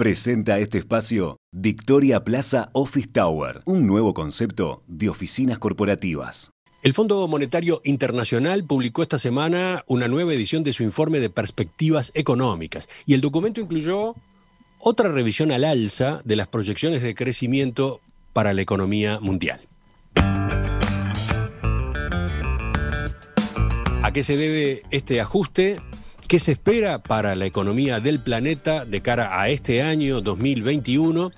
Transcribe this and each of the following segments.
Presenta este espacio Victoria Plaza Office Tower, un nuevo concepto de oficinas corporativas. El Fondo Monetario Internacional publicó esta semana una nueva edición de su informe de perspectivas económicas y el documento incluyó otra revisión al alza de las proyecciones de crecimiento para la economía mundial. ¿A qué se debe este ajuste? ¿Qué se espera para la economía del planeta de cara a este año 2021?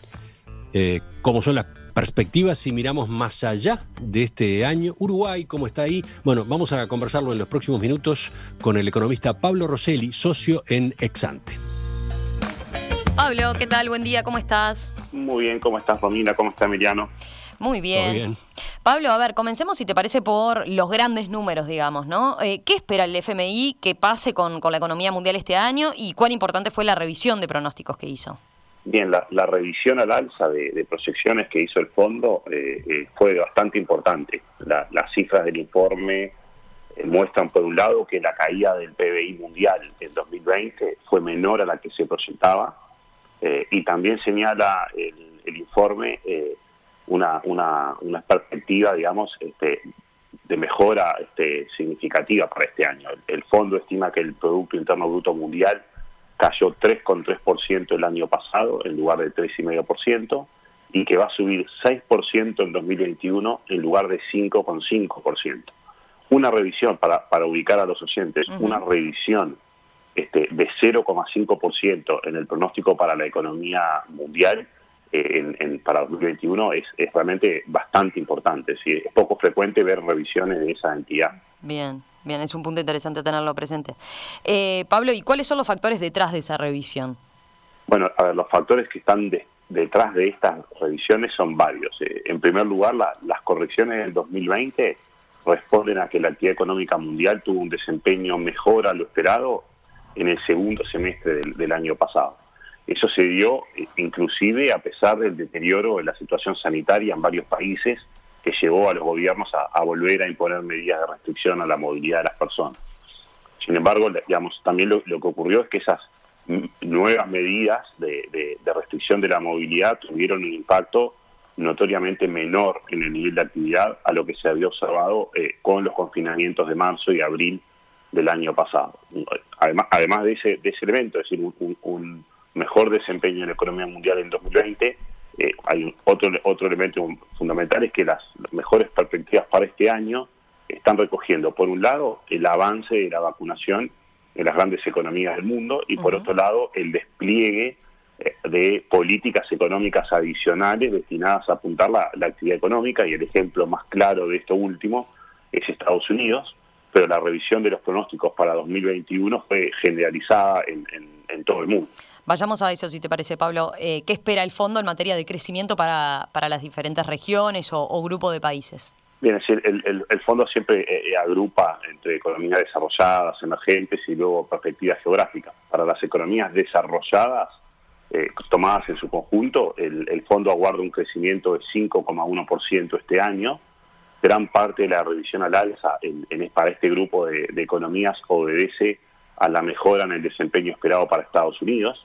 Eh, ¿Cómo son las perspectivas si miramos más allá de este año? Uruguay, ¿cómo está ahí? Bueno, vamos a conversarlo en los próximos minutos con el economista Pablo Rosselli, socio en Exante. Pablo, ¿qué tal? Buen día, ¿cómo estás? Muy bien, ¿cómo estás, Romina? ¿Cómo está Emiliano? Muy bien. Pablo, a ver, comencemos si te parece por los grandes números, digamos, ¿no? Eh, ¿Qué espera el FMI que pase con, la economía mundial este año y cuán importante fue la revisión de pronósticos que hizo? Bien, la, revisión al alza de, proyecciones que hizo el fondo eh, eh, fue bastante importante. las cifras del informe muestran, por un lado, que la caída del PBI mundial en 2020 fue menor a la que se proyectaba y también señala el informe una, una, una perspectiva, digamos, este, de mejora este, significativa para este año. El, fondo estima que el Producto Interno Bruto Mundial cayó 3,3% el año pasado en lugar de 3,5% y que va a subir 6% en 2021 en lugar de 5,5%. Una revisión, para, para ubicar a los oyentes, una revisión este, de 0,5% en el pronóstico para la economía mundial en, para 2021 es, es, realmente bastante importante. Es poco frecuente ver revisiones de esa entidad. Bien, bien, es un punto interesante tenerlo presente. Eh, Pablo, ¿y cuáles son los factores detrás de esa revisión? Bueno, a ver, los factores que están detrás de estas revisiones son varios. Eh, en primer lugar, las correcciones del 2020 responden a que la actividad económica mundial tuvo un desempeño mejor a lo esperado en el segundo semestre del año pasado. Eso se dio eh, inclusive a pesar del deterioro de la situación sanitaria en varios países que llevó a los gobiernos a, volver a imponer medidas de restricción a la movilidad de las personas. Sin embargo, digamos, también lo, que ocurrió es que esas nuevas medidas de, restricción de la movilidad tuvieron un impacto notoriamente menor en el nivel de actividad a lo que se había observado eh, con los confinamientos de marzo y abril del año pasado. Además, además de, ese, de ese elemento, es decir, un mejor desempeño en la economía mundial en 2020. Eh, hay otro, otro elemento fundamental, es que las, mejores perspectivas para este año están recogiendo, por un lado, el avance de la vacunación en las grandes economías del mundo y, por otro lado, el despliegue eh, de políticas económicas adicionales destinadas a apuntar la, actividad económica y el ejemplo más claro de esto último es Estados Unidos, pero la revisión de los pronósticos para 2021 fue generalizada en todo el mundo. Vayamos a eso, si te parece, Pablo. Eh, ¿Qué espera el fondo en materia de crecimiento para, para las diferentes regiones o, o grupos de países? Bien, es decir, el, el, fondo siempre eh, eh, agrupa entre economías desarrolladas, emergentes y luego perspectivas geográficas. Para las economías desarrolladas, tomadas en su conjunto, el, fondo aguarda un crecimiento de 5,1% este año. Gran parte de la revisión al alza en, para este grupo de, de economías obedece a la mejora en el desempeño esperado para Estados Unidos.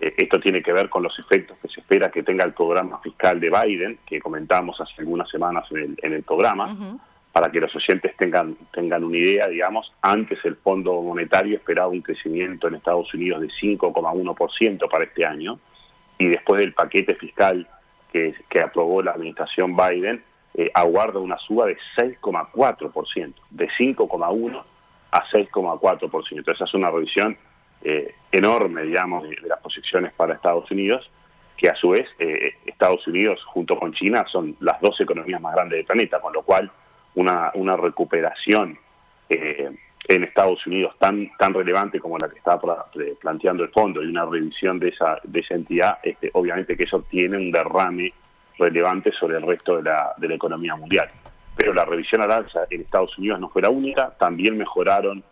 Eh, esto tiene que ver con los efectos que se espera que tenga el programa fiscal de Biden, que comentamos hace algunas semanas en el, programa, para que los oyentes tengan, tengan una idea, digamos, antes el Fondo Monetario esperaba un crecimiento en Estados Unidos de 5,1% para este año, y después del paquete fiscal que, que aprobó la administración Biden, eh, aguarda una suba de 6,4%, de 5,1% a 6,4%. Esa es una revisión eh, enorme, digamos, de, las posiciones para Estados Unidos, que a su vez eh, Estados Unidos junto con China son las dos economías más grandes del planeta, con lo cual una, una recuperación eh, en Estados Unidos tan, tan relevante como la que está planteando el fondo y una revisión de esa, de esa entidad, este, obviamente que eso tiene un derrame relevante sobre el resto de la, de la economía mundial. Pero la revisión al alza en Estados Unidos no fue la única, también mejoraron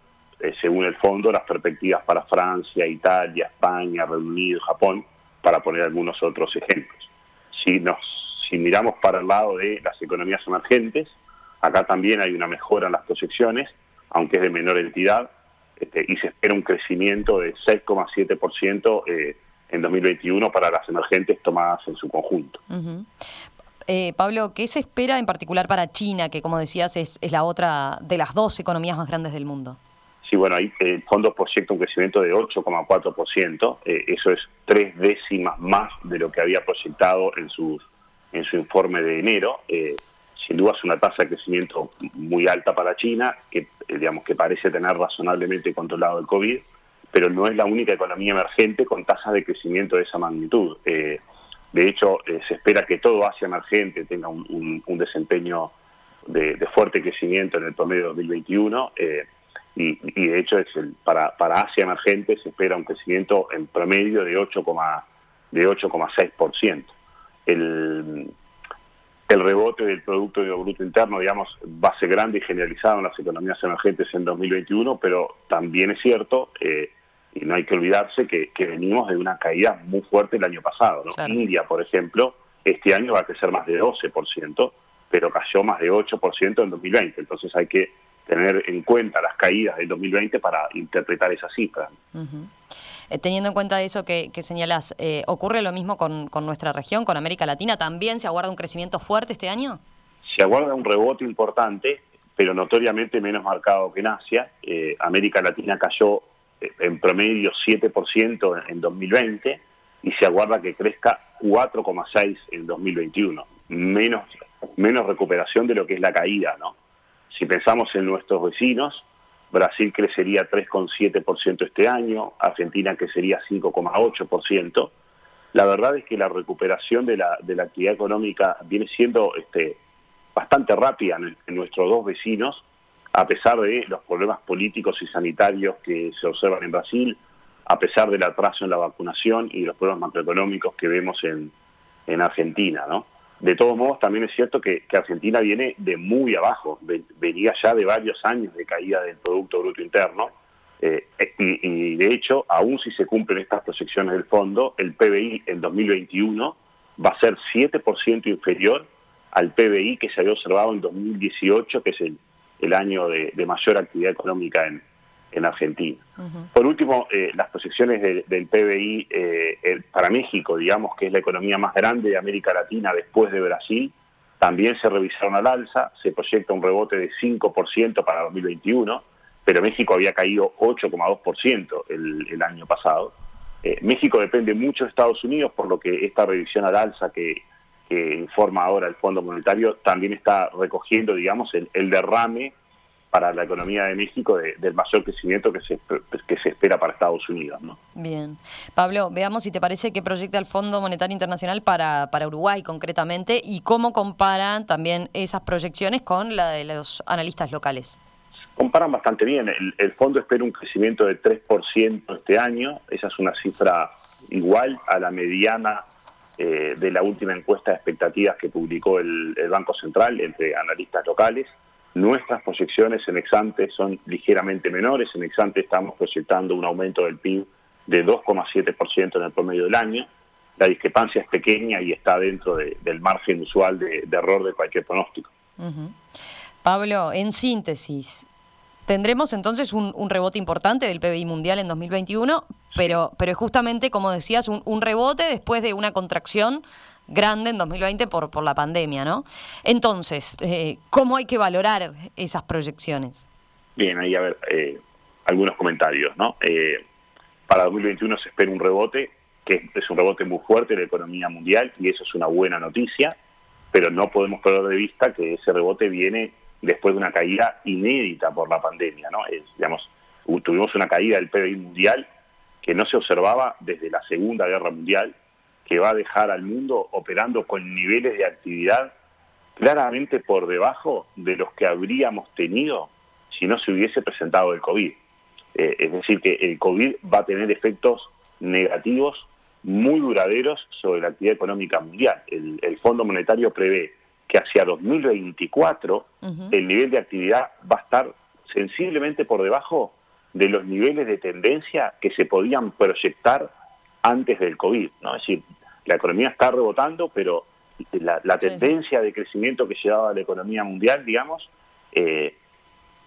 eh, según el fondo, las perspectivas para Francia, Italia, España, Reino Unido, Japón, para poner algunos otros ejemplos. Si, nos, si miramos para el lado de las economías emergentes, acá también hay una mejora en las proyecciones, aunque es de menor entidad, este, y se espera un crecimiento de 6,7% eh, en 2021 para las emergentes tomadas en su conjunto. Eh, Pablo, ¿qué se espera en particular para China, que como decías es, la otra de las dos economías más grandes del mundo? Sí, bueno, ahí el fondo proyecta un crecimiento de 8,4%, eh, eso es tres décimas más de lo que había proyectado en, sus, en su informe de enero. Eh, sin duda es una tasa de crecimiento muy alta para China, que digamos que parece tener razonablemente controlado el COVID, pero no es la única economía emergente con tasas de crecimiento de esa magnitud. De hecho, eh, se espera que todo Asia emergente tenga un, desempeño de, fuerte crecimiento en el promedio 2021 eh, y, de hecho es para, para Asia emergente se espera un crecimiento en promedio de 8,6%. De 8,6%. El, el rebote del Producto Bruto Interno, digamos, va a ser grande y generalizado en las economías emergentes en 2021, pero también es cierto eh, y no hay que olvidarse que, venimos de una caída muy fuerte el año pasado. India, por ejemplo, este año va a crecer más de 12%, pero cayó más de 8% en 2020. Entonces hay que tener en cuenta las caídas del 2020 para interpretar esas cifras. Eh, teniendo en cuenta eso que, que señalás, eh, ¿ocurre lo mismo con, nuestra región, con América Latina? ¿También se aguarda un crecimiento fuerte este año? Se aguarda un rebote importante, pero notoriamente menos marcado que en Asia. Eh, América Latina cayó en promedio 7% en 2020 y se aguarda que crezca 4,6 en 2021. Menos, menos recuperación de lo que es la caída, ¿no? Si pensamos en nuestros vecinos, Brasil crecería 3,7% este año, Argentina crecería 5,8%. La verdad es que la recuperación de la, de la actividad económica viene siendo este, bastante rápida en nuestros dos vecinos a pesar de los problemas políticos y sanitarios que se observan en Brasil, a pesar del atraso en la vacunación y los problemas macroeconómicos que vemos en, Argentina, ¿no? De todos modos, también es cierto que, Argentina viene de muy abajo, venía ya de varios años de caída del Producto Bruto Interno, eh, y, y, de hecho, aún si se cumplen estas proyecciones del fondo, el PBI en 2021 va a ser 7% inferior al PBI que se había observado en 2018, que es el año de, mayor actividad económica en, Argentina. Por último, eh, las proyecciones del PBI eh, para México, digamos que es la economía más grande de América Latina después de Brasil, también se revisaron al alza, se proyecta un rebote de 5% para 2021, pero México había caído 8,2% el, el año pasado. Eh, México depende mucho de Estados Unidos, por lo que esta revisión al alza que, que informa ahora el Fondo Monetario, también está recogiendo, digamos, el, derrame para la economía de México del mayor crecimiento que se, que se espera para Estados Unidos. ¿no? Bien. Pablo, veamos si te parece que proyecta el Fondo Monetario Internacional para, para Uruguay concretamente y cómo comparan también esas proyecciones con la de los analistas locales. Comparan bastante bien. El, el fondo espera un crecimiento de 3% este año. Esa es una cifra igual a la mediana eh, de la última encuesta de expectativas que publicó el, Banco Central entre analistas locales. Nuestras proyecciones en Exante son ligeramente menores. En Exante estamos proyectando un aumento del PIB de 2,7% en el promedio del año. La discrepancia es pequeña y está dentro del margen usual de, error de cualquier pronóstico. Pablo, en síntesis, tendremos entonces un, rebote importante del PBI mundial en 2021, pero, pero es justamente, como decías, un, rebote después de una contracción grande en 2020 por, por la pandemia, ¿no? Entonces, eh, ¿cómo hay que valorar esas proyecciones? Bien, ahí a ver, eh, algunos comentarios, ¿no? Eh, para 2021 se espera un rebote, que es un rebote muy fuerte de la economía mundial, y eso es una buena noticia, pero no podemos perder de vista que ese rebote viene después de una caída inédita por la pandemia, ¿no? digamos, tuvimos una caída del PBI mundial que no se observaba desde la Segunda Guerra Mundial, que va a dejar al mundo operando con niveles de actividad claramente por debajo de los que habríamos tenido si no se hubiese presentado el COVID. Eh, es decir, que el COVID va a tener efectos negativos muy duraderos sobre la actividad económica mundial. El, Fondo Monetario prevé que hacia 2024 el nivel de actividad va a estar sensiblemente por debajo de los niveles de tendencia que se podían proyectar antes del COVID. ¿no? Es decir, la economía está rebotando, pero la, tendencia de crecimiento que llevaba la economía mundial, digamos, eh,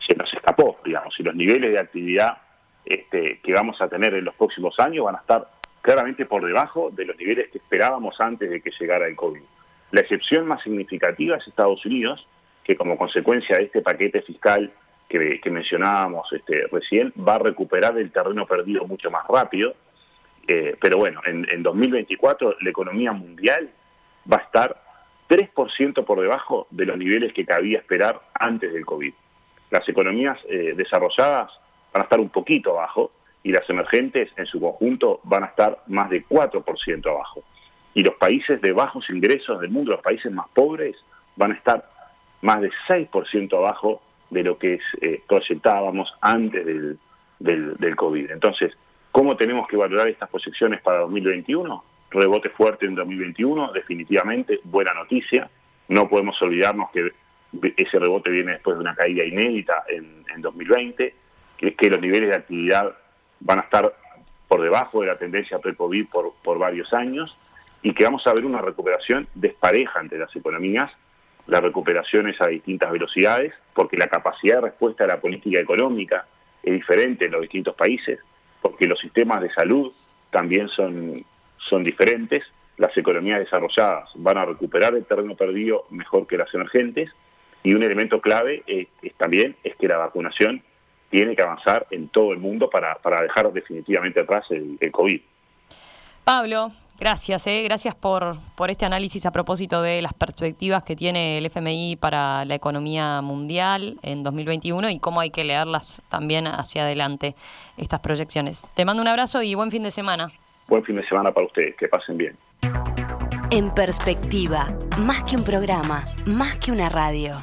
se nos escapó, digamos, y los niveles de actividad este, que vamos a tener en los próximos años van a estar claramente por debajo de los niveles que esperábamos antes de que llegara el COVID. La excepción más significativa es Estados Unidos, que como consecuencia de este paquete fiscal que, mencionábamos este, recién, va a recuperar el terreno perdido mucho más rápido. Eh, pero bueno, en, 2024 la economía mundial va a estar 3% por debajo de los niveles que cabía esperar antes del COVID. Las economías eh, desarrolladas van a estar un poquito abajo y las emergentes en su conjunto van a estar más de 4% abajo. Y los países de bajos ingresos del mundo, los países más pobres, van a estar más de 6% abajo de lo que eh, proyectábamos antes del, del, COVID. Entonces, ¿cómo tenemos que valorar estas proyecciones para 2021? Rebote fuerte en 2021, definitivamente, buena noticia. No podemos olvidarnos que ese rebote viene después de una caída inédita en, en 2020, que es que los niveles de actividad van a estar por debajo de la tendencia pre-COVID por, varios años y que vamos a ver una recuperación despareja entre las economías. La recuperación es a distintas velocidades porque la capacidad de respuesta a la política económica es diferente en los distintos países, porque los sistemas de salud también son, son diferentes. Las economías desarrolladas van a recuperar el terreno perdido mejor que las emergentes y un elemento clave también es que la vacunación tiene que avanzar en todo el mundo para, para dejar definitivamente atrás el, COVID. Pablo, gracias, eh. gracias por, por este análisis a propósito de las perspectivas que tiene el FMI para la economía mundial en 2021 y cómo hay que leerlas también hacia adelante, estas proyecciones. Te mando un abrazo y buen fin de semana. Buen fin de semana para ustedes, que pasen bien. En perspectiva, más que un programa, más que una radio.